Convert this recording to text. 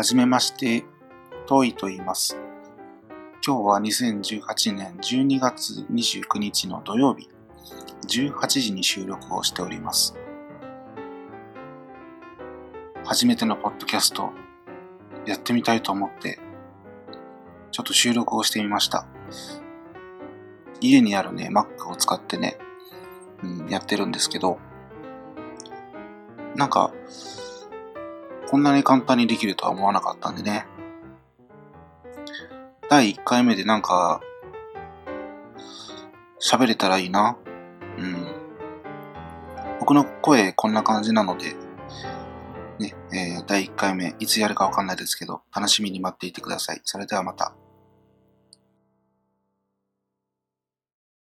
はじめまして、トイと言います。今日は2018年12月29日の土曜日、18時に収録をしております。初めてのポッドキャスト、やってみたいと思って、ちょっと収録をしてみました。家にあるね、Mac を使ってね、うん、やってるんですけど、なんか、こんなに簡単にできるとは思わなかったんでね。第1回目でなんか、喋れたらいいな。うん。僕の声こんな感じなので、ね、えー第1回目いつやるかわかんないですけど、楽しみに待っていてください。それではまた。